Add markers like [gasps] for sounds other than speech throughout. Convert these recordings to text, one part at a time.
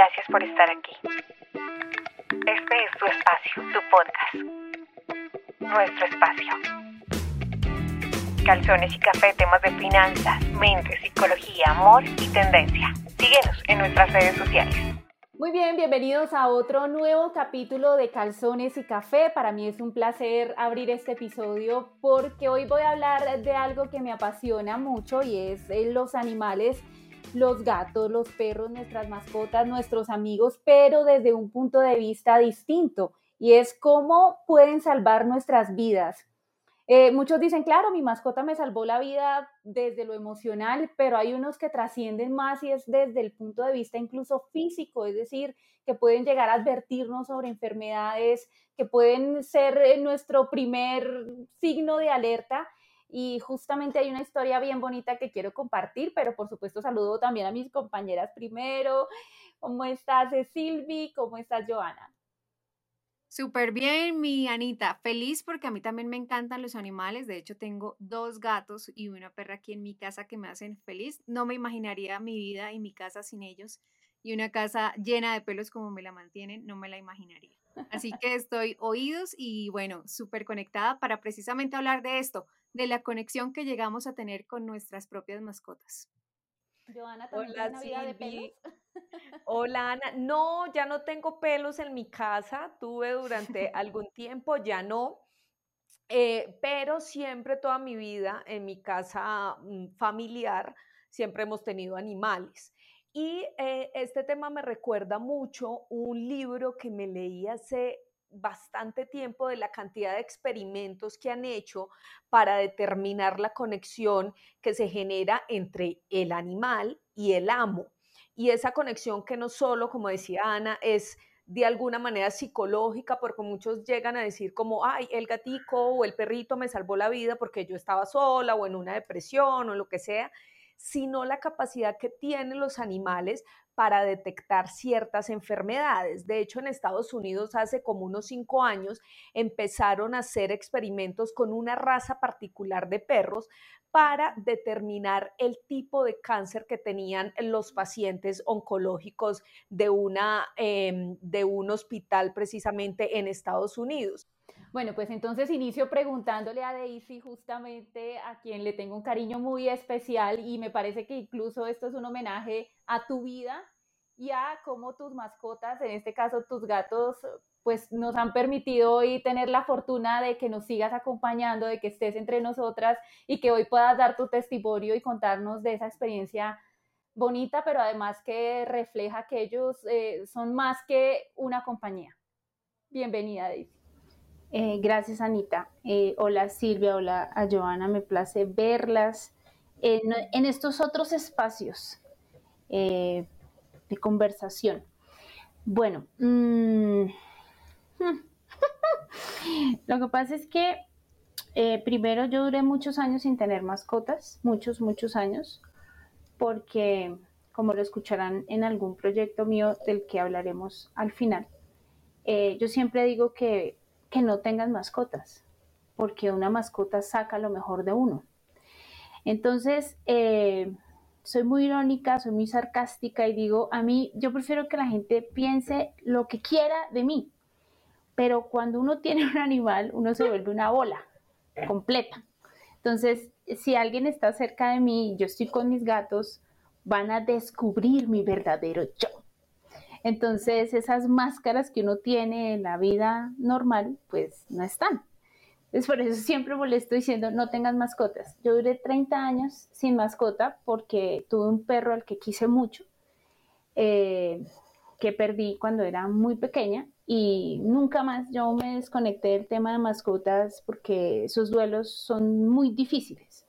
Gracias por estar aquí. Este es tu espacio, tu podcast. Nuestro espacio. Calzones y café, temas de finanzas, mente, psicología, amor y tendencia. Síguenos en nuestras redes sociales. Muy bien, bienvenidos a otro nuevo capítulo de Calzones y Café. Para mí es un placer abrir este episodio porque hoy voy a hablar de algo que me apasiona mucho y es eh, los animales los gatos, los perros, nuestras mascotas, nuestros amigos, pero desde un punto de vista distinto y es cómo pueden salvar nuestras vidas. Eh, muchos dicen, claro, mi mascota me salvó la vida desde lo emocional, pero hay unos que trascienden más y es desde el punto de vista incluso físico, es decir, que pueden llegar a advertirnos sobre enfermedades, que pueden ser eh, nuestro primer signo de alerta y justamente hay una historia bien bonita que quiero compartir, pero por supuesto saludo también a mis compañeras primero. ¿Cómo estás, Silvi? ¿Cómo estás, Joana? Súper bien, mi Anita. Feliz porque a mí también me encantan los animales. De hecho, tengo dos gatos y una perra aquí en mi casa que me hacen feliz. No me imaginaría mi vida y mi casa sin ellos. Y una casa llena de pelos como me la mantienen, no me la imaginaría. Así que estoy oídos y bueno, súper conectada para precisamente hablar de esto, de la conexión que llegamos a tener con nuestras propias mascotas. Joana, Hola, una vida de pelos? Hola Ana, no, ya no tengo pelos en mi casa, tuve durante [laughs] algún tiempo, ya no, eh, pero siempre toda mi vida en mi casa mm, familiar siempre hemos tenido animales. Y eh, este tema me recuerda mucho un libro que me leí hace bastante tiempo de la cantidad de experimentos que han hecho para determinar la conexión que se genera entre el animal y el amo. Y esa conexión que no solo, como decía Ana, es de alguna manera psicológica, porque muchos llegan a decir como, ay, el gatico o el perrito me salvó la vida porque yo estaba sola o en una depresión o lo que sea, sino la capacidad que tienen los animales para detectar ciertas enfermedades. De hecho, en Estados Unidos hace como unos cinco años empezaron a hacer experimentos con una raza particular de perros para determinar el tipo de cáncer que tenían los pacientes oncológicos de, una, em, de un hospital precisamente en Estados Unidos. Bueno, pues entonces inicio preguntándole a Daisy justamente a quien le tengo un cariño muy especial y me parece que incluso esto es un homenaje a tu vida y a cómo tus mascotas, en este caso tus gatos, pues nos han permitido hoy tener la fortuna de que nos sigas acompañando, de que estés entre nosotras y que hoy puedas dar tu testimonio y contarnos de esa experiencia bonita, pero además que refleja que ellos eh, son más que una compañía. Bienvenida, Daisy. Eh, gracias, Anita. Eh, hola, Silvia. Hola, a Joana. Me place verlas en, estos otros espacios de conversación. Bueno, mm, [laughs] lo que pasa es que primero yo duré muchos años sin tener mascotas, muchos, muchos años, porque como lo escucharán en algún proyecto mío del que hablaremos al final, yo siempre digo que que no tengan mascotas, porque una mascota saca lo mejor de uno. Entonces, eh, soy muy irónica, soy muy sarcástica y digo, a mí yo prefiero que la gente piense lo que quiera de mí, pero cuando uno tiene un animal, uno se vuelve una bola completa. Entonces, si alguien está cerca de mí, yo estoy con mis gatos, van a descubrir mi verdadero yo. Entonces, esas máscaras que uno tiene en la vida normal, pues no están. Es por eso siempre molesto diciendo, no tengas mascotas. Yo duré 30 años sin mascota porque tuve un perro al que quise mucho, eh, que perdí cuando era muy pequeña y nunca más yo me desconecté del tema de mascotas porque esos duelos son muy difíciles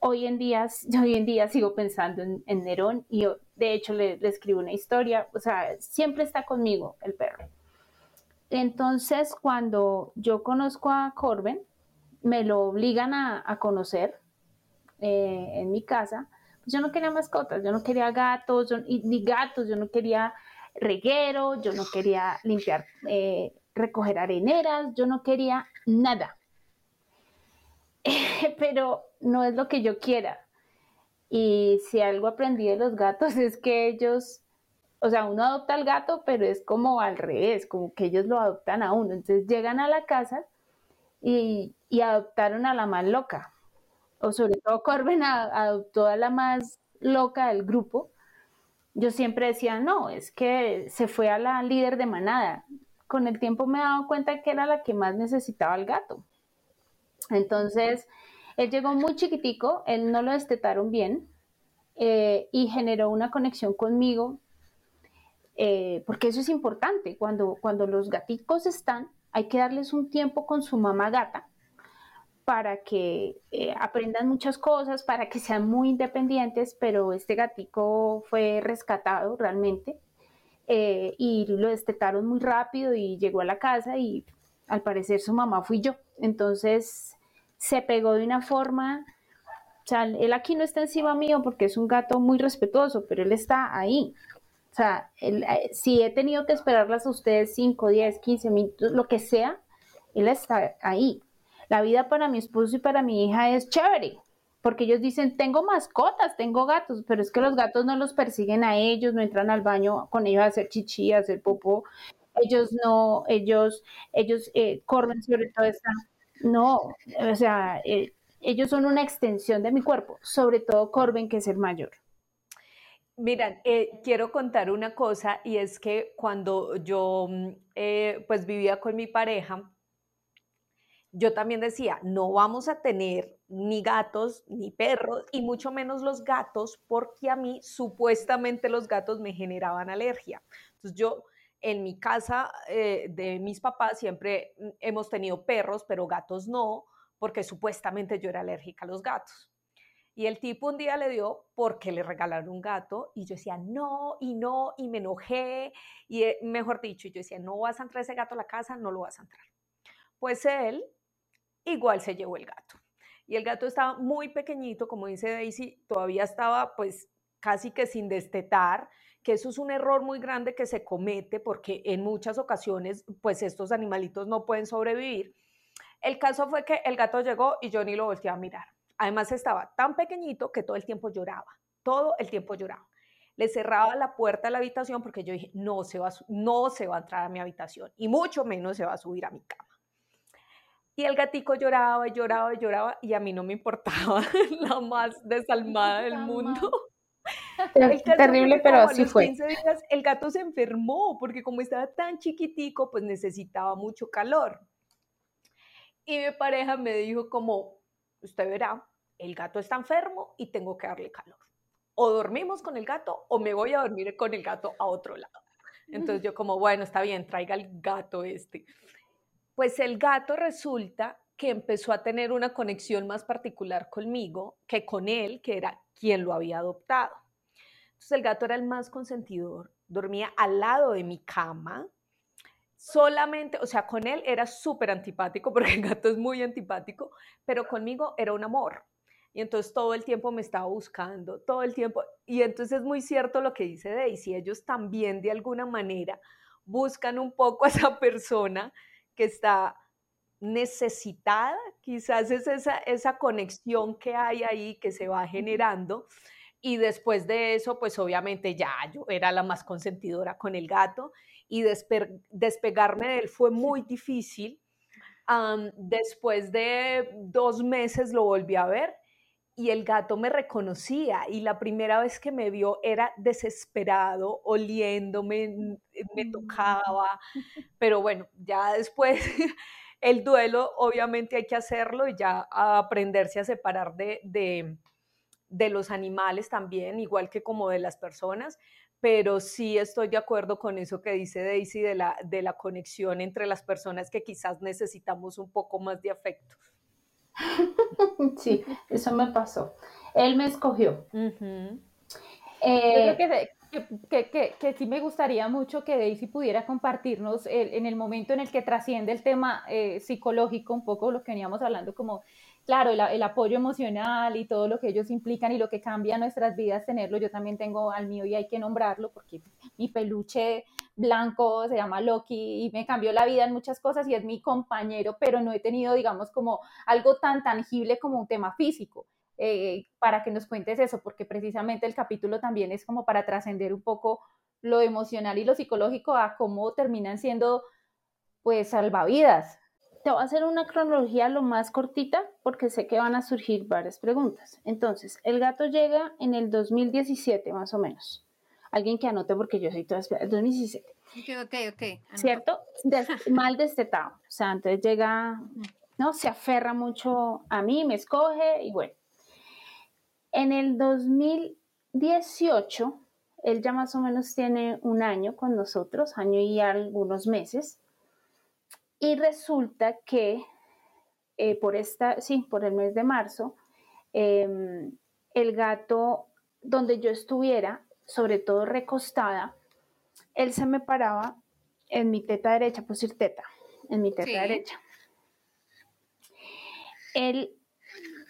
hoy en día, [laughs] hoy en día sigo pensando en, Nerón y de hecho le, escribo una historia, o sea, siempre está conmigo el perro. Entonces, cuando yo conozco a Corben, me lo obligan a, conocer eh, en mi casa, pues yo no quería mascotas, yo no quería gatos, ni gatos, yo no quería reguero, yo no quería limpiar, eh, recoger areneras, yo no quería nada. [laughs] pero no es lo que yo quiera. Y si algo aprendí de los gatos [laughs] es que ellos o sea, uno adopta al gato, pero es como al revés, como que ellos lo adoptan a uno. Entonces llegan a la casa y, adoptaron a la más loca. O sobre todo Corben adoptó a la más loca del grupo. Yo siempre decía, no, es que se fue a la líder de manada. Con el tiempo me he dado cuenta que era la que más necesitaba al gato. Entonces, él llegó muy chiquitico, él no lo destetaron bien eh, y generó una conexión conmigo, eh, porque eso es importante. Cuando, cuando los gaticos están, hay que darles un tiempo con su mamá gata para que eh, aprendan muchas cosas, para que sean muy independientes, pero este gatico fue rescatado realmente y lo destetaron muy rápido y llegó a la casa y al parecer su mamá fui yo. Entonces se pegó de una forma, o sea, él aquí no está encima mío porque es un gato muy respetuoso, pero él está ahí. O sea, eh, si he tenido que esperarlas a ustedes 5, 10, 15 minutos, lo que sea, él está ahí. La vida para mi esposo y para mi hija es chévere, porque ellos dicen, tengo mascotas, tengo gatos, pero es que los gatos no los persiguen a ellos, no entran al baño con ellos a hacer chichi, a hacer popó. Ellos no, ellos, ellos eh, corren sobre todo esta no, o sea, eh, ellos son una extensión de mi cuerpo, sobre todo Corben, que es el mayor. Miran, eh, quiero contar una cosa y es que cuando yo mm, eh, pues vivía con mi pareja, yo también decía, no vamos a tener ni gatos ni perros y mucho menos los gatos porque a mí supuestamente los gatos me generaban alergia. Entonces yo en mi casa eh, de mis papás siempre mm, hemos tenido perros, pero gatos no, porque supuestamente yo era alérgica a los gatos. Y el tipo un día le dio porque le regalaron un gato y yo decía, no, y no, y me enojé, y eh, mejor dicho, yo decía, no vas a entrar ese gato a la casa, no lo vas a entrar. Pues él igual se llevó el gato. Y el gato estaba muy pequeñito, como dice Daisy, todavía estaba pues casi que sin destetar, que eso es un error muy grande que se comete porque en muchas ocasiones pues estos animalitos no pueden sobrevivir. El caso fue que el gato llegó y yo ni lo volteé a mirar. Además estaba tan pequeñito que todo el tiempo lloraba, todo el tiempo lloraba. Le cerraba la puerta de la habitación porque yo dije, no se va, no se va a entrar a mi habitación y mucho menos se va a subir a mi cama. Y el gatico lloraba y lloraba y lloraba y a mí no me importaba [laughs] la más desalmada del mundo. [laughs] Terrible, pero así fue. el gato se enfermó porque como estaba tan chiquitico, pues necesitaba mucho calor. Y mi pareja me dijo como, usted verá, el gato está enfermo y tengo que darle calor. O dormimos con el gato o me voy a dormir con el gato a otro lado. Entonces [laughs] yo como, bueno, está bien, traiga el gato este. Pues el gato resulta que empezó a tener una conexión más particular conmigo que con él, que era quien lo había adoptado. Entonces el gato era el más consentidor, dormía al lado de mi cama, solamente, o sea, con él era súper antipático, porque el gato es muy antipático, pero conmigo era un amor. Y entonces todo el tiempo me estaba buscando, todo el tiempo. Y entonces es muy cierto lo que dice Daisy, ellos también de alguna manera buscan un poco a esa persona que está necesitada, quizás es esa, esa conexión que hay ahí que se va generando y después de eso, pues obviamente ya yo era la más consentidora con el gato y despegarme de él fue muy difícil. después de dos meses lo volví a ver y el gato me reconocía y la primera vez que me vio era desesperado, oliéndome, me mm. tocaba, [laughs] pero bueno, ya después [laughs] el duelo obviamente hay que hacerlo y ya aprenderse a separar de, de los animales también, igual que como de las personas, pero sí estoy de acuerdo con eso que dice Daisy de la, de la conexión entre las personas que quizás necesitamos un poco más de afecto. [laughs] Sí, eso me pasó. Él me escogió. Yo creo que, que, que, que, sí me gustaría mucho que Daisy pudiera compartirnos en el momento en el que trasciende el tema eh, psicológico, un poco lo que veníamos hablando como claro, el, apoyo emocional y todo lo que ellos implican y lo que cambia nuestras vidas tenerlo. Yo también tengo al mío y hay que nombrarlo porque mi peluche blanco se llama Loki y me cambió la vida en muchas cosas y es mi compañero, pero no he tenido, digamos, como algo tan tangible como un tema físico. Eh, para que nos cuentes eso, porque precisamente el capítulo también es como para trascender un poco lo emocional y lo psicológico a cómo terminan siendo pues salvavidas. Te voy a hacer una cronología lo más cortita porque sé que van a surgir varias preguntas. Entonces, el gato llega en el 2017 más o menos. Alguien que anote porque yo soy toda el 2017. Ok, ok, ok. ¿Cierto? [laughs] mal destetado. O sea, entonces llega, ¿no? Se aferra mucho a mí, me escoge y bueno. En el 2018, él ya más o menos tiene un año con nosotros, año y algunos meses. Y resulta que eh, por esta, sí, por el mes de marzo, em, el gato donde yo estuviera, sobre todo recostada, él se me paraba en mi teta derecha, pues ir teta, en mi teta derecha. Él,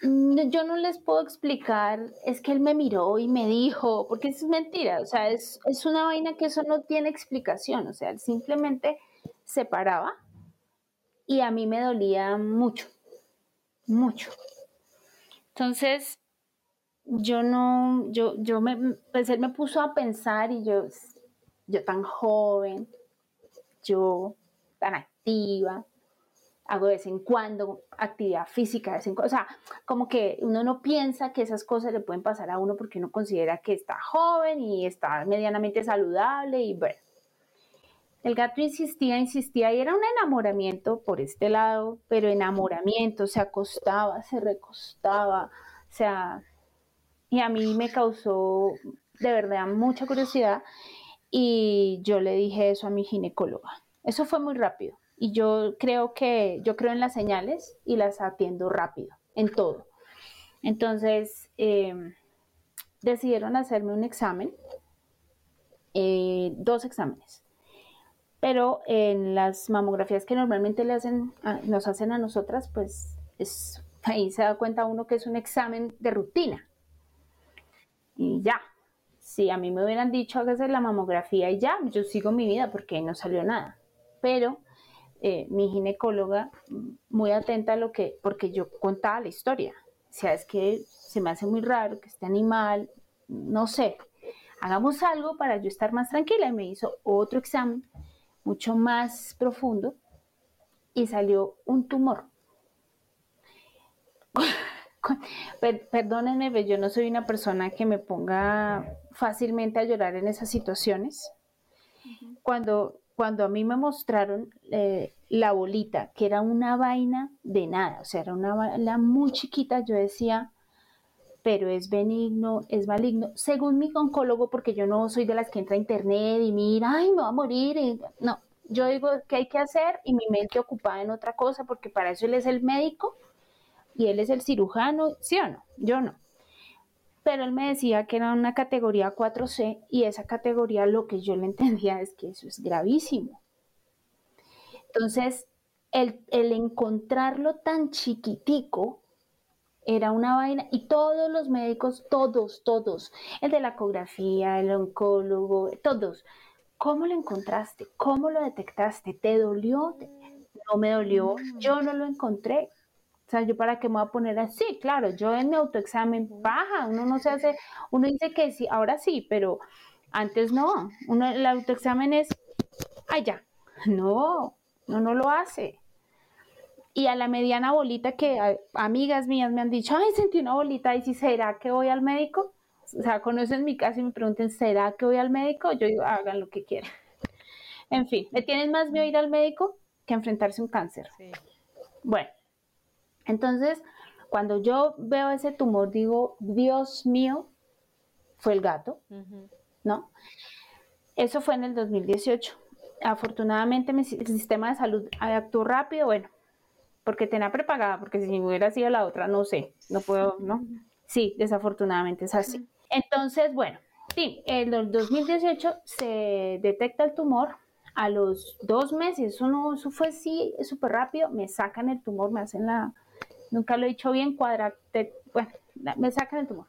yo no les puedo explicar, es que él me miró y me dijo, porque es mentira, o sea, es, es una vaina que eso no tiene explicación, o sea, él simplemente se paraba y a mí me dolía mucho, mucho. Entonces, yo no, yo, yo me, pues él me puso a pensar y yo, yo tan joven, yo tan activa, hago de vez en cuando actividad física, de vez en cuando, o sea, como que uno no piensa que esas cosas le pueden pasar a uno porque uno considera que está joven y está medianamente saludable y bueno, el gato insistía, insistía y era un enamoramiento por este lado, pero enamoramiento, se acostaba, se recostaba, o sea, y a mí me causó de verdad mucha curiosidad y yo le dije eso a mi ginecóloga. Eso fue muy rápido y yo creo que yo creo en las señales y las atiendo rápido, en todo. Entonces, em, decidieron hacerme un examen, eh, dos exámenes pero en las mamografías que normalmente le hacen, nos hacen a nosotras, pues es, [laughs] ahí se da cuenta uno que es un examen de rutina. Y ya, si a mí me hubieran dicho hágase la mamografía y ya, yo sigo mi vida porque no salió nada. Pero eh, mi ginecóloga, muy atenta a lo que, porque yo contaba la historia. O sea, es que se me hace muy raro que este animal, no sé, hagamos algo para yo estar más tranquila. Y me hizo otro examen mucho más profundo y salió un tumor. [laughs] Perdónenme, pero yo no soy una persona que me ponga fácilmente a llorar en esas situaciones. Cuando, cuando a mí me mostraron eh, la bolita, que era una vaina de nada, o sea, era una vaina muy chiquita, yo decía, pero es benigno, es maligno, según mi oncólogo, porque yo no soy de las que entra a internet y mira, ay, me va a morir. No, yo digo qué hay que hacer y mi mente ocupada en otra cosa, porque para eso él es el médico y él es el cirujano, ¿sí o no? Yo no. Pero él me decía que era una categoría 4C y esa categoría lo que yo le entendía es que eso es gravísimo. Entonces, el, el encontrarlo tan chiquitico, era una vaina y todos los médicos, todos, todos, el de la ecografía, el oncólogo, todos, ¿cómo lo encontraste? ¿Cómo lo detectaste? ¿Te dolió? No me dolió, mm. yo no lo encontré. O sea, yo para qué me voy a poner así, claro, yo en mi autoexamen baja, uno no se hace, uno dice que sí, ahora sí, pero antes no, uno, el autoexamen es allá, [laughs] no, no, no lo hace y a la mediana bolita que amigas mías me han dicho, ay, sentí una bolita, y si será que voy al médico, o sea, conocen mi casa y me pregunten, ¿será que voy al médico? Yo digo, hagan lo que quieran. [laughs] En fin, ¿me tienen más miedo ir al médico que enfrentarse a un cáncer? Bueno, entonces, cuando yo veo ese tumor, digo, Dios mío, fue el gato, ¿no? Eso fue en el 2018. Afortunadamente mi sistema de salud actuó rápido, bueno, porque tenía prepagada, porque si hubiera sido la otra, no sé, no puedo, ¿no? Sí, desafortunadamente es así. Entonces, bueno, sí, en el 2018 se detecta el tumor, a los dos meses, eso, no, eso fue así súper rápido, me sacan el tumor, me hacen la, nunca lo he dicho bien, cuadrate, bueno, me sacan el tumor.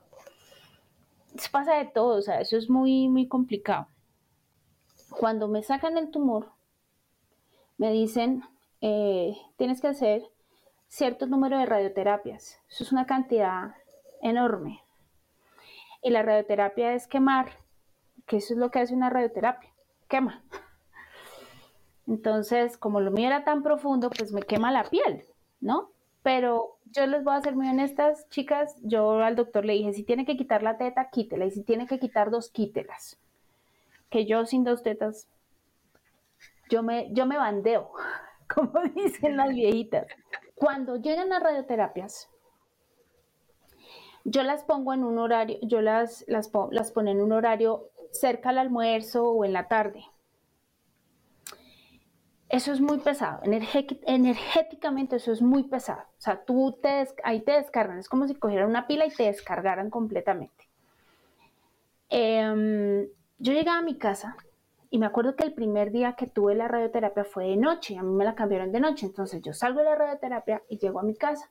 Eso pasa de todo, o sea, eso es muy, muy complicado. Cuando me sacan el tumor, me dicen, eh, tienes que hacer cierto número de radioterapias. Eso es una cantidad enorme. Y la radioterapia es quemar que eso es lo que hace una radioterapia, quema. Entonces, como lo mío era tan profundo, pues me quema la piel, ¿no? Pero yo les voy a ser muy honestas, chicas, yo al doctor le dije, si tiene que quitar la teta, quítela, y si tiene que quitar dos, quítelas. Que yo sin dos tetas, yo me, yo me bandeo, como [laughs] dicen las viejitas. Cuando llegan las radioterapias, yo las pongo en un horario, yo las, las, las pongo en un horario cerca al almuerzo o en la tarde. Eso es muy pesado, energéticamente eso es muy pesado. O sea, tú te, ahí te descargan, es como si cogieran una pila y te descargaran completamente. Em, yo llegaba a mi casa y me acuerdo que el primer día que tuve la radioterapia fue de noche, a mí me la cambiaron de noche, entonces yo salgo de la radioterapia y llego a mi casa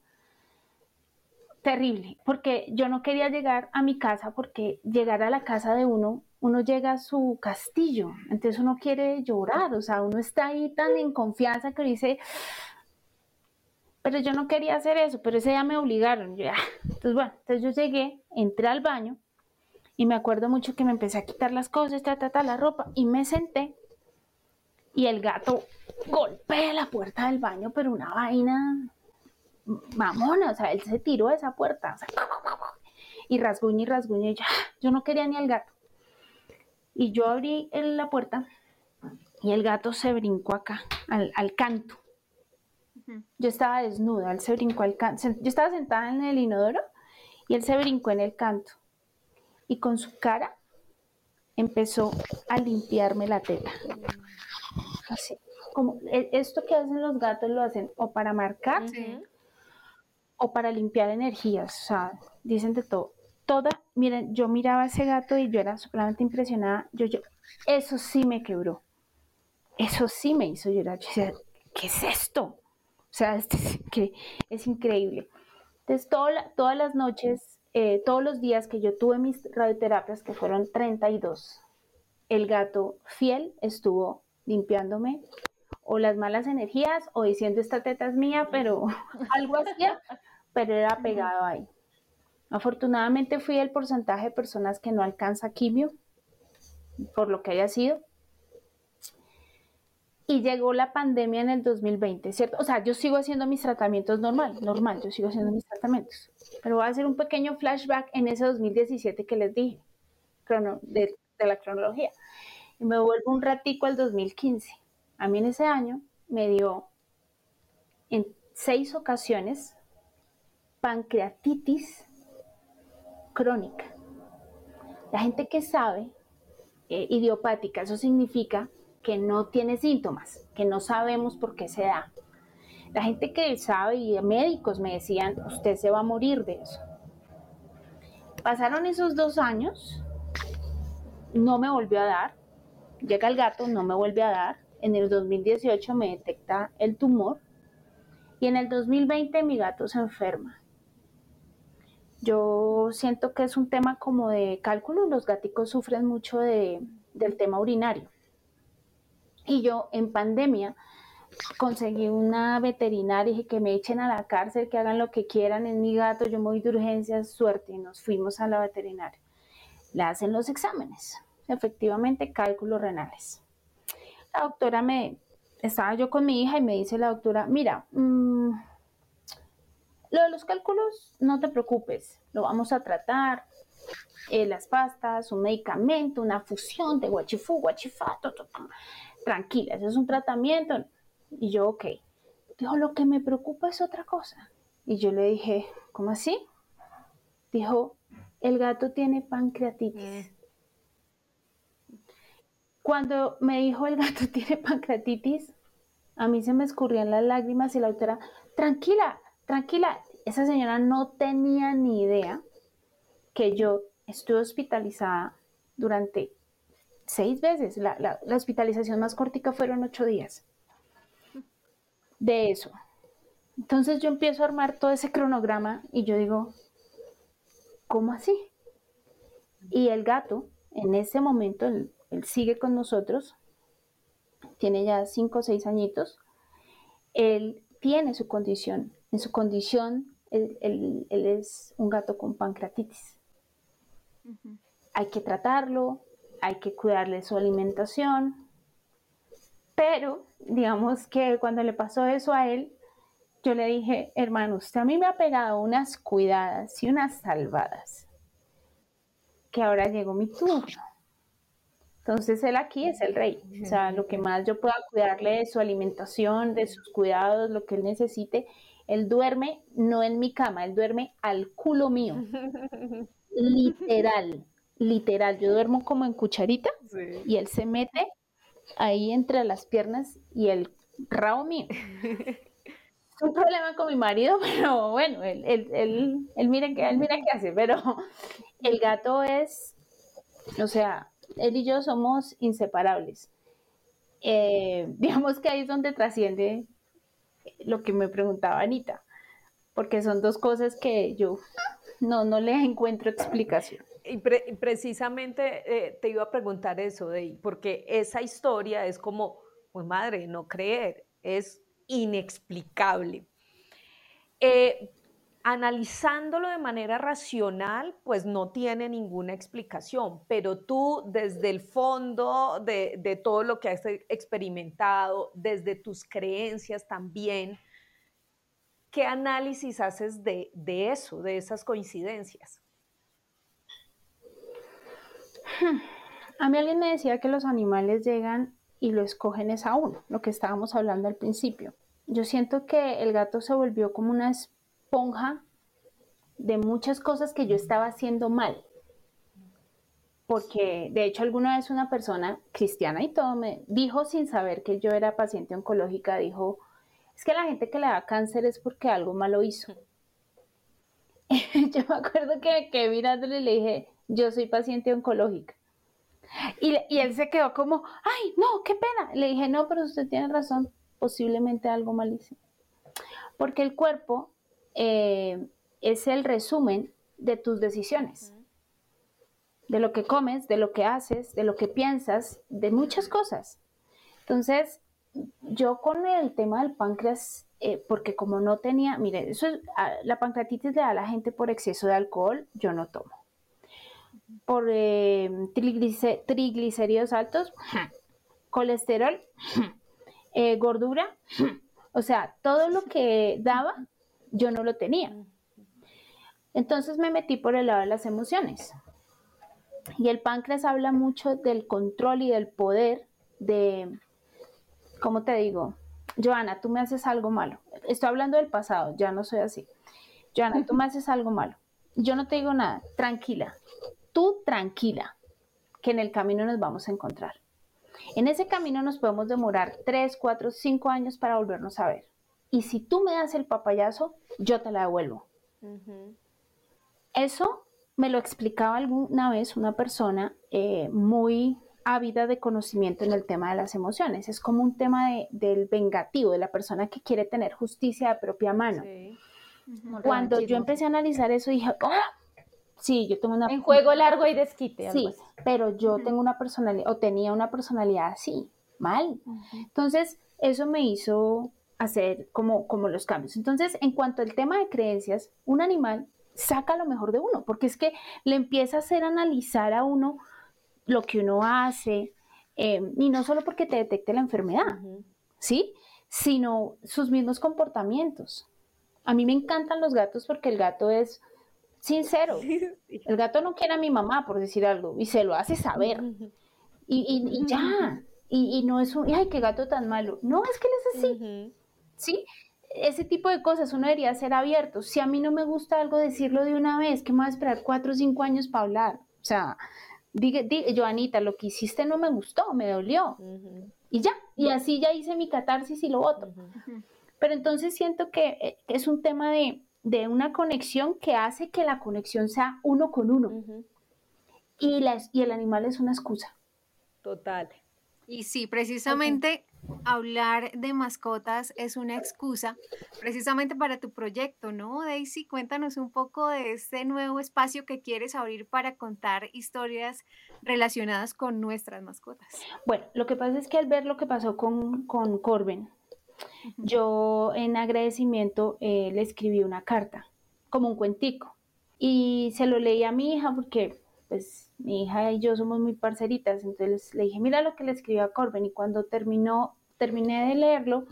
terrible, porque yo no quería llegar a mi casa porque llegar a la casa de uno, uno llega a su castillo, entonces uno quiere llorar, o sea, uno está ahí tan en confianza que dice, pero yo no quería hacer eso, pero ese día me obligaron, ya. entonces bueno, entonces yo llegué, entré al baño y me acuerdo mucho que me empecé a quitar las cosas, ta, ta, ta, la ropa y me senté y el gato golpea la puerta del baño, pero una vaina mamona, o sea, él se tiró de esa puerta, y rasguña y rasguña, y ya, yo no quería ni al gato. Y yo abrí la puerta y el gato se brincó acá, al, canto. Yo estaba desnuda, él se brincó al canto. Yo estaba sentada en el inodoro y él se brincó en el canto. Y con su cara empezó a limpiarme la teta. Así, como e, esto que hacen los gatos lo hacen o para marcar o para limpiar energías, o sea, dicen de todo. Toda, miren, yo miraba a ese gato y yo era superamente impresionada. Yo, yo, eso sí me quebró. Eso sí me hizo llorar. Yo decía, ¿qué es esto? O sea, [laughs] es, que es increíble. Entonces, todas las noches, eh, todos los días que yo tuve mis radioterapias, que fueron 32, el gato fiel estuvo limpiándome o las malas energías o diciendo esta teta es mía, pero [laughs] algo así, pero era pegado ahí. Afortunadamente fui el porcentaje de personas que no alcanza quimio, por lo que haya sido. Y llegó la pandemia en el 2020, ¿cierto? O sea, yo sigo haciendo mis tratamientos normal, normal, yo sigo haciendo mis tratamientos. Pero voy a hacer un pequeño flashback en ese 2017 que les dije, de la cronología. Y me vuelvo un ratico al 2015 a mí en ese año me dio en seis ocasiones pancreatitis crónica. La gente que sabe eh, idiopática, eso significa que no tiene síntomas, que no sabemos por qué se da. La gente que sabe y médicos me decían, usted se va a morir de eso. Pasaron esos dos años, no me volvió a dar, llega el gato, no me vuelve a dar, en el 2018 me detecta el tumor y en el 2020 mi gato se enferma. Yo siento que es un tema como de cálculo, los gaticos sufren mucho del tema urinario. Y yo en pandemia conseguí una veterinaria y que me echen a la cárcel, que hagan lo que quieran, en mi gato, yo me voy de urgencias, suerte, y nos fuimos a la veterinaria. Le hacen los exámenes, efectivamente cálculos renales la doctora me, estaba yo con mi hija y me dice la doctora, mira, mm, lo de los cálculos, no te preocupes, lo vamos a tratar. Eh, las pastas, un medicamento, una fusión de guachifú, guachifato, tranquila, eso es un tratamiento. Y yo, ok. Dijo, lo que me preocupa es otra cosa. Y yo le dije, ¿cómo así? Dijo, el gato tiene pancreatitis. Cuando me dijo el gato [laughs] tiene pancreatitis, a mí se me escurrían las lágrimas y la doctora, tranquila, tranquila. Esa señora no tenía ni idea que yo estuve hospitalizada durante seis veces. La, la, hospitalización más cortica fueron ocho días. De eso. Entonces yo empiezo a armar todo ese cronograma y yo digo, ¿cómo así? Y el gato, en ese momento, él sigue con nosotros, tiene ya cinco o seis añitos, él tiene su condición, en su condición él, es un gato con pancreatitis. Hay que tratarlo, hay que cuidarle su alimentación. Pero, digamos que cuando le pasó eso a él, yo le dije, hermano, usted a mí me ha pegado unas cuidadas y unas salvadas, que ahora llegó mi turno. Entonces él aquí es el rey. O sea, lo que más yo pueda cuidarle de su alimentación, de sus cuidados, lo que él necesite. Él duerme no en mi cama, él duerme al culo mío. [laughs] literal, literal. Yo duermo como en cucharita y él se mete ahí entre las piernas y el rabo mío. Es un problema con mi marido, [laughs] pero bueno, él, él, él, él mira que él mira qué hace, pero [laughs] el gato es, o sea, él y yo somos inseparables. Eh, [laughs] digamos que ahí es donde trasciende lo que me preguntaba Anita, porque son dos cosas que yo no, no le encuentro explicación. Y precisamente eh, te iba a preguntar eso, de, porque esa historia es como, pues madre, no creer, es inexplicable. Eh, analizándolo de manera racional, pues no tiene ninguna explicación, pero tú desde el fondo de, todo lo que has experimentado, desde tus creencias también, ¿qué análisis haces de, de eso, de esas coincidencias? A mí alguien me decía que los animales llegan y lo escogen es a uno, lo que estábamos hablando al principio. Yo siento que el gato se volvió como una esponja de muchas cosas que yo estaba haciendo mal. Porque de hecho alguna vez una persona cristiana y todo me dijo sin saber que yo era paciente oncológica, dijo, es que la gente que le da cáncer es porque algo malo hizo. [laughs] yo me acuerdo que, que mirándole le dije, yo soy paciente oncológica. Y, y, él se quedó como, ay, no, qué pena. Le dije, no, pero usted tiene razón, posiblemente algo malísimo. Porque el cuerpo eh, es el resumen de tus decisiones, de lo que comes, de lo que haces, de lo que piensas, de muchas cosas. Entonces, yo con el tema del páncreas, eh, porque como no tenía, mire, eso ah, la pancreatitis le da a la gente por exceso de alcohol, yo no tomo. Por eh, triglicéridos altos, colesterol, gordura, o sea, todo lo que daba yo no lo tenía. Entonces me metí por el lado de las emociones. Y el páncreas habla mucho del control y del poder de, ¿cómo te digo? Joana, tú me haces algo malo. Estoy hablando del pasado, ya no soy así. Joana, tú me haces algo malo. Yo no te digo nada, tranquila. Tú tranquila, que en el camino nos vamos a encontrar. En ese camino nos podemos demorar 3, 4, 5 años para volvernos a ver y si tú me das el papayazo, yo te la devuelvo. Eso me lo explicaba alguna vez una persona eh, muy ávida de conocimiento en el tema de las emociones. Es como un tema del vengativo, de la persona que quiere tener justicia de propia mano. Cuando yo empecé a analizar eso, dije, ¡Oh! Sí, yo tengo una... En juego largo y desquite. Sí, pero yo tengo una personalidad, o tenía una personalidad así, mal. Entonces, eso me hizo hacer como, como los cambios. Entonces, en cuanto al tema de creencias, un animal saca lo mejor de uno, porque es que le empieza a hacer analizar a uno lo que uno hace, eh, y no solo porque te detecte la enfermedad, ¿sí? Sino sus mismos comportamientos. A mí me encantan los gatos porque el gato es sincero. [laughs] El gato no quiere a mi mamá, por decir algo, y se lo hace saber. y, y, ya. Y, y, no es un, ay, qué gato tan malo. No, es que él es así. ¿sí? Ese tipo de cosas uno debería ser abierto. Si a mí no me gusta algo, decirlo de una vez, que me voy a esperar cuatro o cinco años para hablar. O sea, diga, Joanita, lo que hiciste no me gustó, me dolió. Y ya, y así ya hice mi catarsis y lo otro. Pero entonces siento que eh, es un tema de, una conexión que hace que la conexión sea uno con uno. y, y el animal es una excusa. Total. Y sí, precisamente hablar de mascotas es una excusa precisamente para tu proyecto, ¿no? Daisy, cuéntanos un poco de este nuevo espacio que quieres abrir para contar historias relacionadas con nuestras mascotas. Bueno, lo que pasa es que al ver lo que pasó con, con Corben, yo en agradecimiento eh, le escribí una carta, como un cuentico, y se lo leí a mi hija porque pues Mi hija y yo somos muy parceritas, entonces le dije, mira lo que le escribió a Corben y cuando terminó, terminé de leerlo,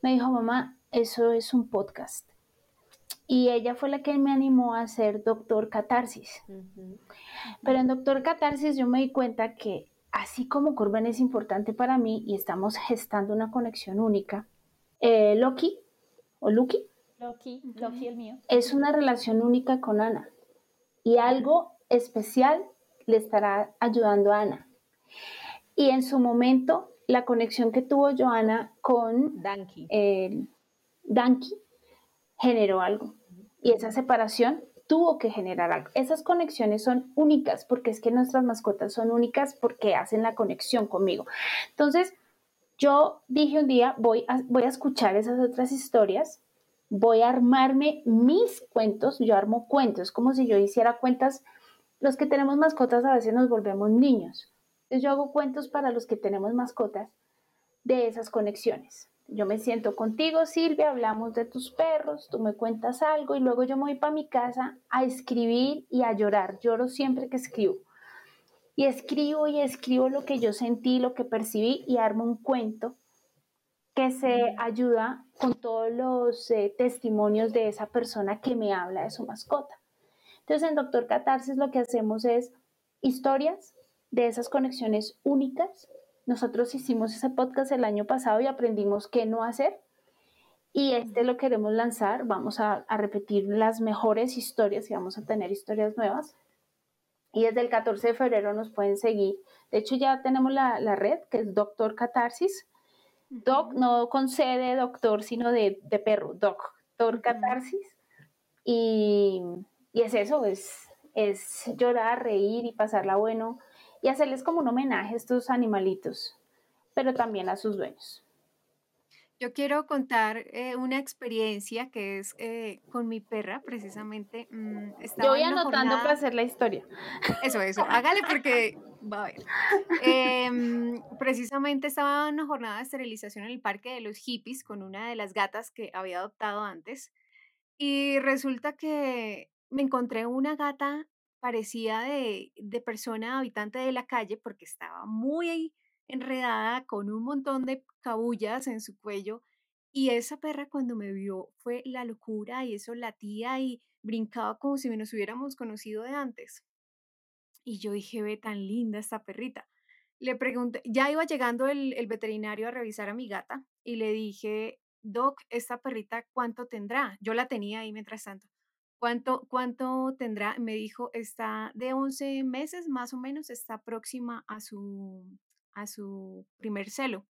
me dijo, mamá, eso es un podcast. Y ella fue la que me animó a ser doctor catarsis. Pero en doctor catarsis yo me di cuenta que así como Corben es importante para mí y estamos gestando una conexión única, eh, Loki o Lucky, Loki, Loki el mío, es una relación única con Ana y algo especial le estará ayudando a Ana. Y en su momento, la conexión que tuvo Joana con Danky. eh, Danky generó algo. Y esa separación tuvo que generar. Esas conexiones son únicas porque es que nuestras mascotas son únicas porque hacen la conexión conmigo. Entonces, yo dije un día, voy a, voy a escuchar esas otras historias, voy a armarme mis cuentos, yo armo cuentos, como si yo hiciera cuentas, los que tenemos mascotas a veces nos volvemos niños. Entonces yo hago cuentos para los que tenemos mascotas de esas conexiones. Yo me siento contigo, Silvia, hablamos de tus perros, tú me cuentas algo y luego yo me voy para mi casa a escribir y a llorar. Lloro siempre que escribo. Y escribo y escribo lo que yo sentí, lo que percibí y armo un cuento que se ayuda con todos los eh, testimonios de esa persona que me habla de su mascota. Entonces en Doctor Catarsis lo que hacemos es historias de esas conexiones únicas nosotros hicimos ese podcast el año pasado y aprendimos qué no hacer. Y este lo queremos lanzar. Vamos a, a repetir las mejores historias y vamos a tener historias nuevas. Y desde el 14 de febrero nos pueden seguir. De hecho, ya tenemos la, la red que es Doctor Catarsis. Doc, no con C de doctor, sino de, de perro. Doctor Catarsis. Y, y es eso, es, es llorar, reír y pasarla bueno y hacerles como un homenaje a estos animalitos, pero también a sus dueños. Yo quiero contar eh, una experiencia que es eh, con mi perra, precisamente. mm, Yo voy anotando jornada- para hacer la historia. Eso, eso, hágale porque va a ver. Em, precisamente estaba en una jornada de esterilización en el parque de los hippies con una de las gatas que había adoptado antes. Y resulta que me encontré una gata parecida de, de persona habitante de la calle porque estaba muy enredada con un montón de cabullas en su cuello. Y esa perra cuando me vio fue la locura y eso latía y brincaba como si nos hubiéramos conocido de antes. Y yo dije, ve tan linda esta perrita. Le pregunté, ya iba llegando el, el veterinario a revisar a mi gata y le dije, Doc, esta perrita, ¿cuánto tendrá? Yo la tenía ahí mientras tanto. ¿Cuánto, cuánto tendrá? Me dijo, está de 11 meses más o menos, está próxima a su, a su primer celo.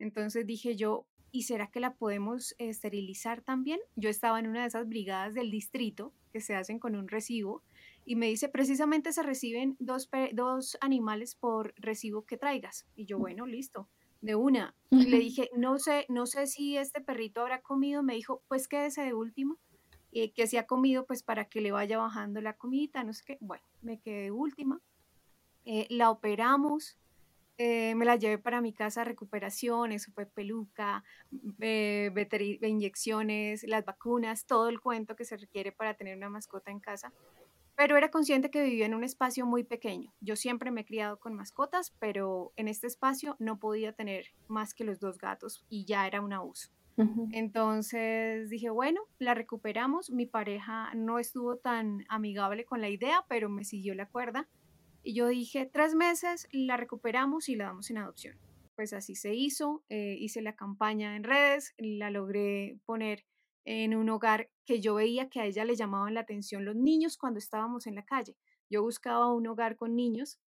Entonces dije yo, ¿y será que la podemos esterilizar también? Yo estaba en una de esas brigadas del distrito que se hacen con un recibo y me dice, precisamente se reciben dos, dos animales por recibo que traigas. Y yo, bueno, listo, de una. Y le [laughs] dije, no sé, no sé si este perrito habrá comido. Me dijo, pues quédese de último. Y que si ha comido, pues para que le vaya bajando la comidita, no sé qué. Bueno, me quedé última. Eh, la operamos. eh, me la llevé para mi casa recuperación, eso fue peluca, eh, inyecciones, las vacunas, todo el cuento que se requiere para tener una mascota en casa pero era consciente que vivía en un espacio muy pequeño. Yo siempre me he criado con mascotas, pero en este espacio no podía tener más que los dos gatos y ya era un abuso. Entonces dije, bueno, la recuperamos. Mi pareja no estuvo tan amigable con la idea, pero me siguió la cuerda. Y yo dije, tres meses, la recuperamos y la damos en adopción. Pues así se hizo. eh, hice la campaña en redes, la logré poner en un hogar que yo veía que a ella le llamaban la atención los niños cuando estábamos en la calle. Yo buscaba un hogar con niños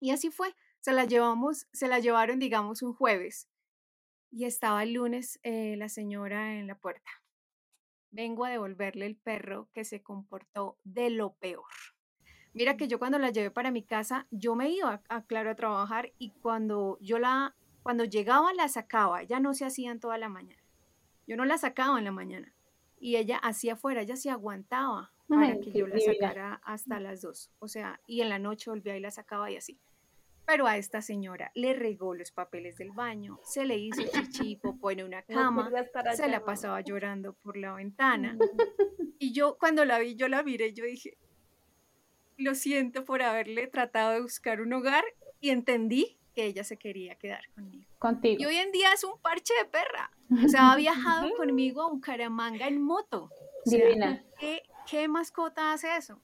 y así fue. Se la llevamos, se la llevaron, digamos, un jueves y estaba el lunes eh, la señora en la puerta. Vengo a devolverle el perro que se comportó de lo peor. Mira que yo cuando la llevé para mi casa, yo me iba a, claro a trabajar y cuando yo la, cuando llegaba la sacaba, ya no se hacían toda la mañana. Yo no la sacaba en la mañana y ella hacía afuera, ella se aguantaba para Ay, que yo la sacara hasta las dos. O sea, y en la noche volvía y la sacaba y así. Pero a esta señora le regó los papeles del baño, se le hizo chichi, popó en una cama, se la pasaba llorando por la ventana. [laughs] Y yo cuando la vi, yo la miré, yo dije, lo siento por haberle tratado de buscar un hogar y entendí que ella se quería quedar conmigo. Contigo. Y hoy en día es un parche de perra. [laughs] O sea, ha viajado conmigo a Bucaramanga en moto. O sea, Divina. ¿qué, qué mascota hace eso?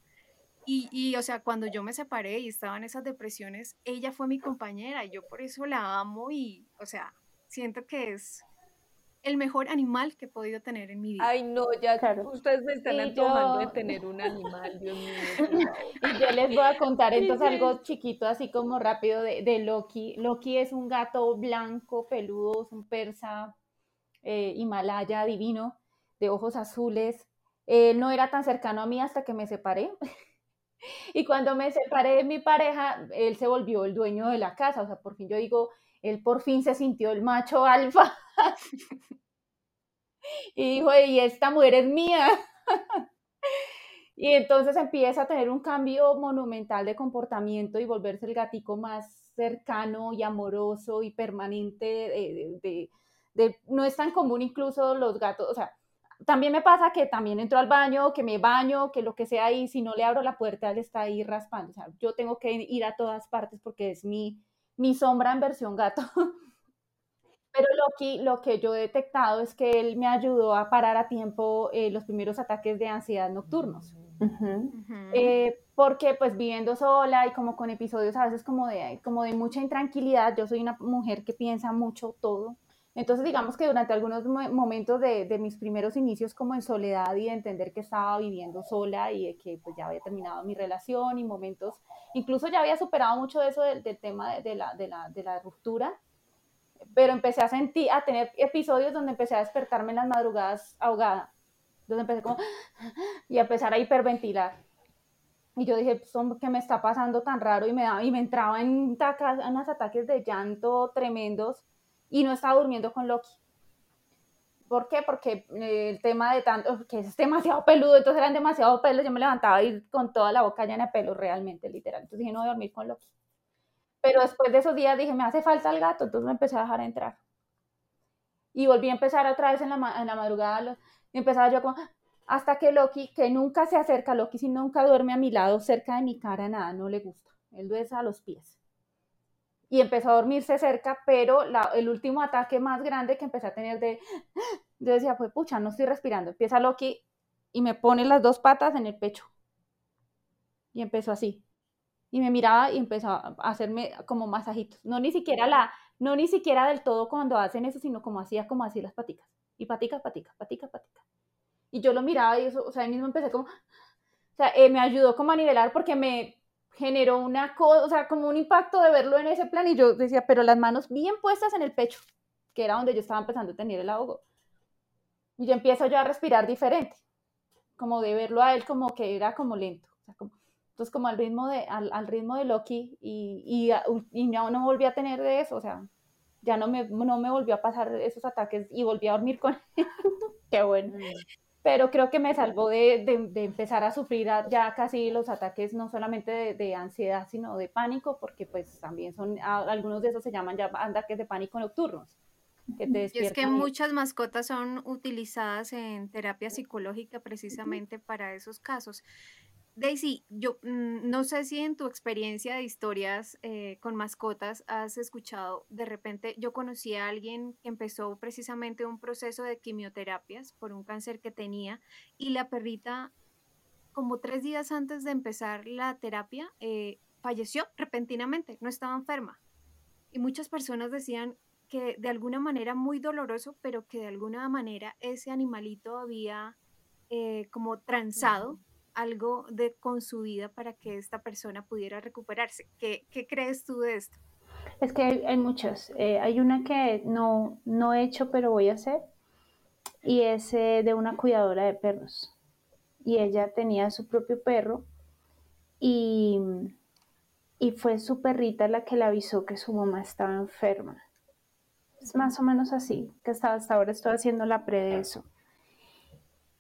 Y, y, o sea, cuando yo me separé y estaba en esas depresiones, ella fue mi compañera y yo por eso la amo y, o sea, siento que es el mejor animal que he podido tener en mi vida. Ay, no, ya Claro. ustedes me están Y antojando yo- de tener un animal, Dios mío. [laughs] Y yo les voy a contar entonces Sí, sí. algo chiquito, así como rápido, de, de Loki. Loki es un gato blanco, peludo, es un persa eh, himalaya divino, de ojos azules. Él no era tan cercano a mí hasta que me separé. [laughs] Y cuando me separé de mi pareja, él se volvió el dueño de la casa. O sea, por fin yo digo, él por fin se sintió el macho alfa. [laughs] Y dijo, y esta mujer es mía. Y entonces empieza a tener un cambio monumental de comportamiento y volverse el gatico más cercano y amoroso y permanente. de- de- no es tan común incluso los gatos, o sea, también me pasa que también entro al baño, que me baño, que lo que sea, y si no le abro la puerta, él está ahí raspando. O sea, yo tengo que ir a todas partes porque es mi, mi sombra en versión gato. [laughs] Pero Loki, lo que yo he detectado es que él me ayudó a parar a tiempo eh, los primeros ataques de ansiedad nocturnos. Eh, porque pues viviendo sola y como con episodios a veces como de, como de mucha intranquilidad, yo soy una mujer que piensa mucho todo. Entonces digamos que durante algunos mo- momentos de, de mis primeros inicios como en soledad y de entender que estaba viviendo sola y de que pues ya había terminado mi relación y momentos, incluso ya había superado mucho eso del, del tema de, de la, de, la, de la ruptura, pero empecé a sentir, a tener episodios donde empecé a despertarme en las madrugadas ahogada, donde empecé como [laughs] y a empezar a hiperventilar. Y yo dije, pues, ¿qué me está pasando tan raro? Y me, y me entraba en, en unos ataques de llanto tremendos y no estaba durmiendo con Loki. ¿Por qué? Porque eh, el tema de tanto, que es demasiado peludo, entonces eran demasiado pelos, yo me levantaba y con toda la boca llena de pelo, realmente, literal. Entonces dije, no voy a dormir con Loki. Pero después de esos días dije, me hace falta el gato, entonces me empecé a dejar entrar. Y volví a empezar otra vez en la, en la madrugada, y empezaba yo como, hasta que Loki, que nunca se acerca, Loki si nunca duerme a mi lado, cerca de mi cara, nada, no le gusta. Él duerme a los pies. Y empezó a dormirse cerca, pero el último ataque más grande que empecé a tener de, [gasps] yo decía, pues pucha, no estoy respirando. Empieza Loki y me pone las dos patas en el pecho. Y empezó así. Y me miraba y empezó a hacerme como masajitos. No ni siquiera la, no ni siquiera del todo cuando hacen eso, sino como hacía como así las paticas. Y patica, patica, patica, patica. Y yo lo miraba y eso, o sea, ahí mismo empecé como, [gasps] o sea, eh, me ayudó como a nivelar porque me generó una cosa, o sea, como un impacto de verlo en ese plan y yo decía, pero las manos bien puestas en el pecho, que era donde yo estaba empezando a tener el ahogo. Y yo empiezo yo a respirar diferente, como de verlo a él como que era como lento, o como, entonces como al ritmo de, al, al ritmo de Loki y, y, a- y no, no volví a tener de eso, o sea, ya no me, no me volvió a pasar esos ataques y volví a dormir con [laughs] él. Qué bueno pero creo que me salvó de, de- de empezar a sufrir ya casi los ataques no solamente de, de ansiedad, sino de pánico, porque pues también son, algunos de esos se llaman ya ataques de pánico nocturnos, que te Y es que muchas mascotas son utilizadas en terapia psicológica precisamente para esos casos. Daisy, yo mm, no sé si en tu experiencia de historias eh, con mascotas has escuchado, de repente yo conocí a alguien que empezó precisamente un proceso de quimioterapias por un cáncer que tenía y la perrita, como tres días antes de empezar la terapia, eh, falleció repentinamente, no estaba enferma. Y muchas personas decían que de alguna manera muy doloroso, pero que de alguna manera ese animalito había eh, como transado algo de con su vida para que esta persona pudiera recuperarse. ¿Qué, qué crees tú de esto? Es que hay, hay muchas. Eh, hay una que no, no he hecho, pero voy a hacer. Y es eh, de una cuidadora de perros. Y ella tenía su propio perro. Y, y fue su perrita la que le avisó que su mamá estaba enferma. Es más o menos así, que hasta, hasta ahora estoy haciendo la pre de eso.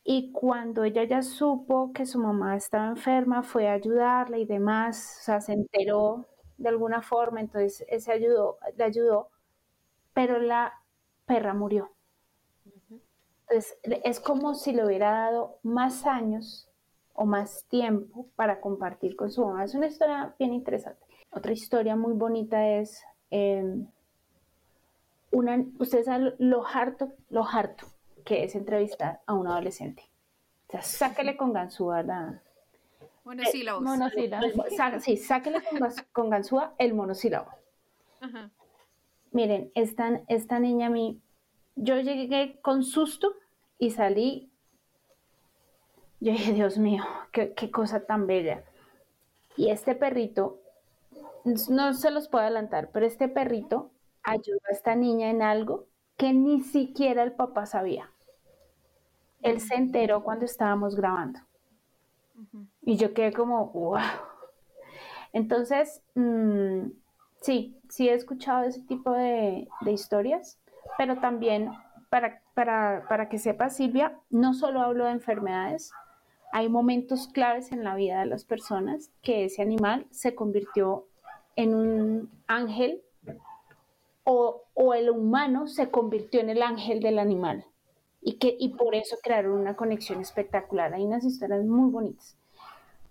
Y cuando ella ya supo que su mamá estaba enferma, fue a ayudarla y demás, o sea, se enteró de alguna forma, entonces ese ayudó, le ayudó, pero la perra murió. Entonces es como si le hubiera dado más años o más tiempo para compartir con su mamá. Es una historia bien interesante. Otra historia muy bonita es em, una, ustedes saben lo harto, lo harto que es entrevistar a un adolescente. O sea, sáquele con ganzúa la... Monosílabos. Eh, monosílabos. Sí, sáquele con, con ganzúa el monosílabo. Miren, esta, esta niña a mí, yo llegué con susto y salí. Yo dije, Dios mío, qué, qué cosa tan bella. Y este perrito, no se los puedo adelantar, pero este perrito ayudó a esta niña en algo que ni siquiera el papá sabía. Él se enteró cuando estábamos grabando. Y yo quedé como, wow. Entonces, mmm, Sí, sí he escuchado ese tipo de, historias, pero también para, para, que sepa Silvia, no solo hablo de enfermedades, hay momentos claves en la vida de las personas que ese animal se convirtió en un ángel o, o, el humano se convirtió en el ángel del animal y, que, y por eso crearon una conexión espectacular. Hay unas historias muy bonitas.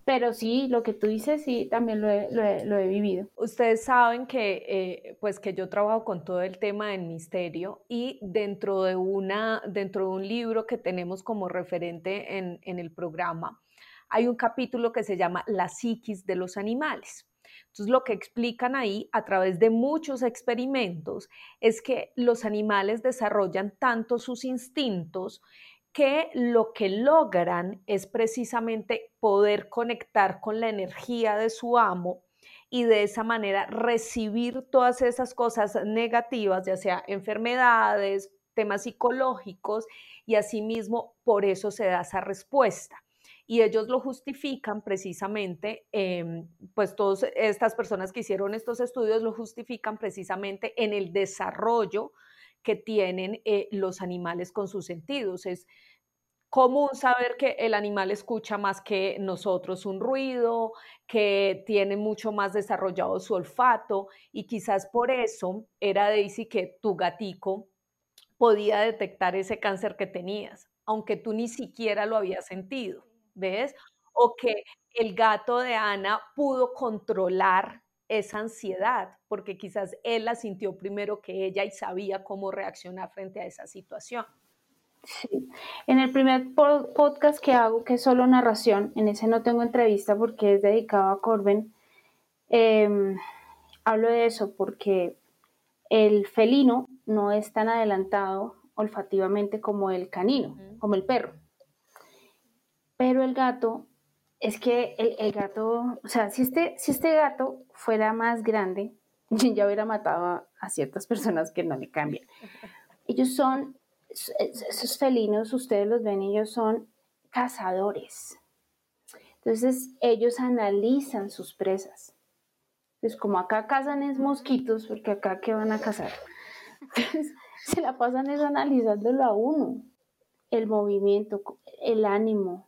Pero sí, lo que tú dices, sí, también lo he, vivido. Ustedes saben que, eh, pues que yo trabajo con todo el tema del misterio y dentro de, una, dentro de un libro que tenemos como referente en, en el programa, hay un capítulo que se llama La psiquis de los animales. Entonces, lo que explican ahí a través de muchos experimentos es que los animales desarrollan tanto sus instintos que lo que logran es precisamente poder conectar con la energía de su amo y de esa manera recibir todas esas cosas negativas, ya sea enfermedades, temas psicológicos, y asimismo por eso se da esa respuesta. Y ellos lo justifican precisamente, em, pues todas estas personas que hicieron estos estudios lo justifican precisamente en el desarrollo que tienen eh, los animales con sus sentidos. Es común saber que el animal escucha más que nosotros un ruido, que tiene mucho más desarrollado su olfato y quizás por eso era Daisy que tu gatico podía detectar ese cáncer que tenías, aunque tú ni siquiera lo habías sentido, ¿ves? O que el gato de Ana pudo controlar esa ansiedad, porque quizás él la sintió primero que ella y sabía cómo reaccionar frente a esa situación. Sí. En el primer podcast que hago, que es solo narración, en ese no tengo entrevista porque es dedicado a Corben, em, hablo de eso porque el felino no es tan adelantado olfativamente como el canino, como el perro. Pero el gato es que el, gato, o sea, si este, si este gato fuera más grande, [laughs] ya hubiera matado a, ciertas personas que no le cambian. Ellos son, esos felinos, ustedes los ven, ellos son cazadores. Entonces, ellos analizan sus presas. Pues como acá cazan es mosquitos, porque acá ¿qué van a cazar? se la pasan es analizándolo a uno. El movimiento, el ánimo,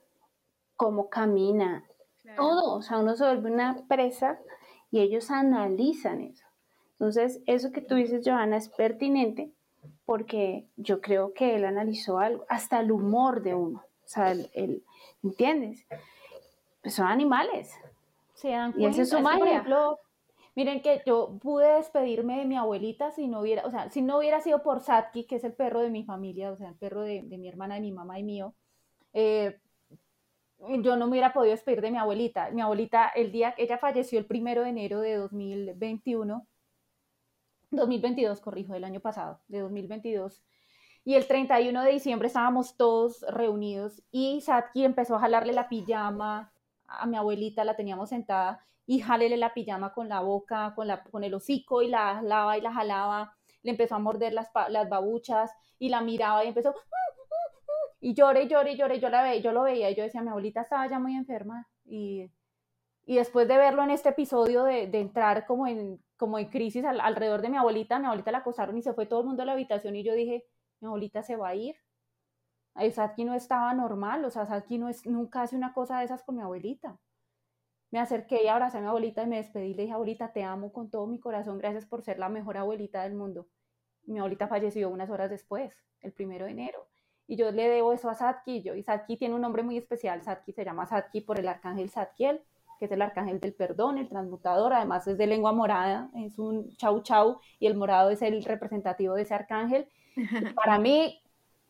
cómo camina, todo. O sea, uno se vuelve una presa y ellos analizan eso. Entonces, eso que tú dices, Johanna, es pertinente porque yo creo que él analizó algo, hasta el humor de uno. O sea, el, ¿entiendes? Pues son animales. Se dan y esa es su magia. Por ejemplo, miren que yo pude despedirme de mi abuelita si no hubiera, o sea, si no hubiera sido por Satki, que es el perro de mi familia, o sea, el perro de, de mi hermana, de mi mamá y mío, eh, yo no me hubiera podido despedir de mi abuelita. Mi abuelita, el día, ella falleció el primero de enero de 2021, 2022, corrijo, del año pasado, de 2022. Y el 31 de diciembre estábamos todos reunidos y Satki empezó a jalarle la pijama a mi abuelita, la teníamos sentada y jalele la pijama con la boca, con, la, con el hocico y la jalaba y la jalaba. Le empezó a morder las, las babuchas y la miraba y empezó y lloré, lloré, lloré, yo la veía, yo lo veía y yo decía, mi abuelita estaba ya muy enferma y, y después de verlo en este episodio de, entrar como en, como en crisis alrededor de mi abuelita, mi abuelita la acosaron y se fue todo el mundo a la habitación y yo dije, mi abuelita se va a ir. Satki no estaba normal, o sea, Satki no nunca hace una cosa de esas con mi abuelita. Me acerqué y abracé a mi abuelita y me despedí. Le dije, abuelita, te amo con todo mi corazón, gracias por ser la mejor abuelita del mundo. Mi abuelita falleció unas horas después, el primero de enero. Y yo le debo eso a Satki, y, yo, y Satki tiene un nombre muy especial, Satki se llama Satki por el arcángel Satkiel, que es el arcángel del perdón, el transmutador, además es de lengua morada, es un chau chau, y el morado es el representativo de ese arcángel. [laughs] para mí,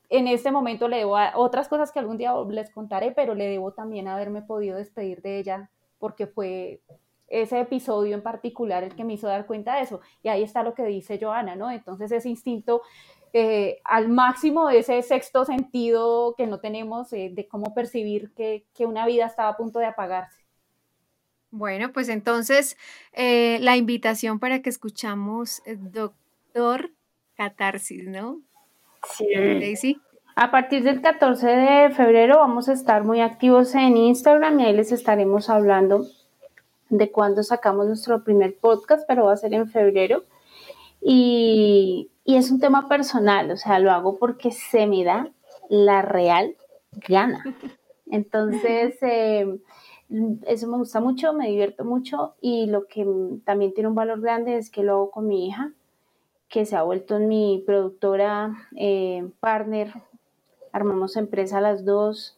en este momento le debo a otras cosas que algún día les contaré, pero le debo también haberme podido despedir de ella, porque fue ese episodio en particular el que me hizo dar cuenta de eso. Y ahí está lo que dice Joana, ¿no? Entonces ese instinto eh, al máximo de ese sexto sentido que no tenemos eh, de cómo percibir que, una vida estaba a punto de apagarse. Bueno, pues entonces eh, la invitación para que escuchamos Doctor Catarsis, ¿no? Sí. A partir del 14 de febrero vamos a estar muy activos en Instagram y ahí les estaremos hablando de cuándo sacamos nuestro primer podcast, pero va a ser en febrero. Y, y es un tema personal, o sea, lo hago porque se me da la real gana. Entonces, [laughs] eh, eso me gusta mucho, me divierto mucho y lo que también tiene un valor grande es que lo hago con mi hija, que se ha vuelto mi productora, eh, partner, armamos empresa las dos.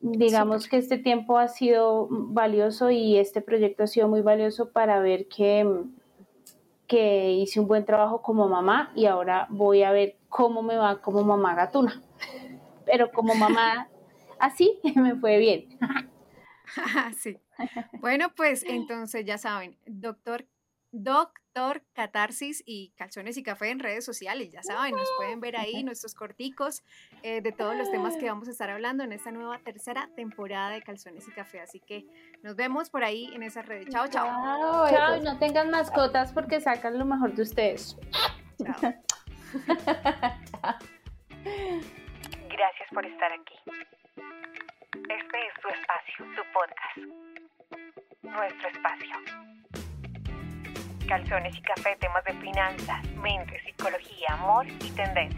Digamos que este tiempo ha sido valioso y este proyecto ha sido muy valioso para ver que que hice un buen trabajo como mamá y ahora voy a ver cómo me va como mamá gatuna. [laughs] Pero como mamá así [laughs] me fue bien. [laughs] sí. Bueno, pues entonces ya saben, doctor Doctor Catarsis y Calzones y Café en redes sociales. Ya saben, nos pueden ver ahí nuestros corticos eh, de todos los temas que vamos a estar hablando en esta nueva tercera temporada de Calzones y Café. Así que nos vemos por ahí en esas redes. Chao, chao. Chao, y no tengan mascotas porque sacan lo mejor de ustedes. Chao. [laughs] Gracias por estar aquí. Este es tu espacio, tu podcast. Nuestro espacio. Calzones y café, temas de finanzas, mente, psicología, amor y tendencias.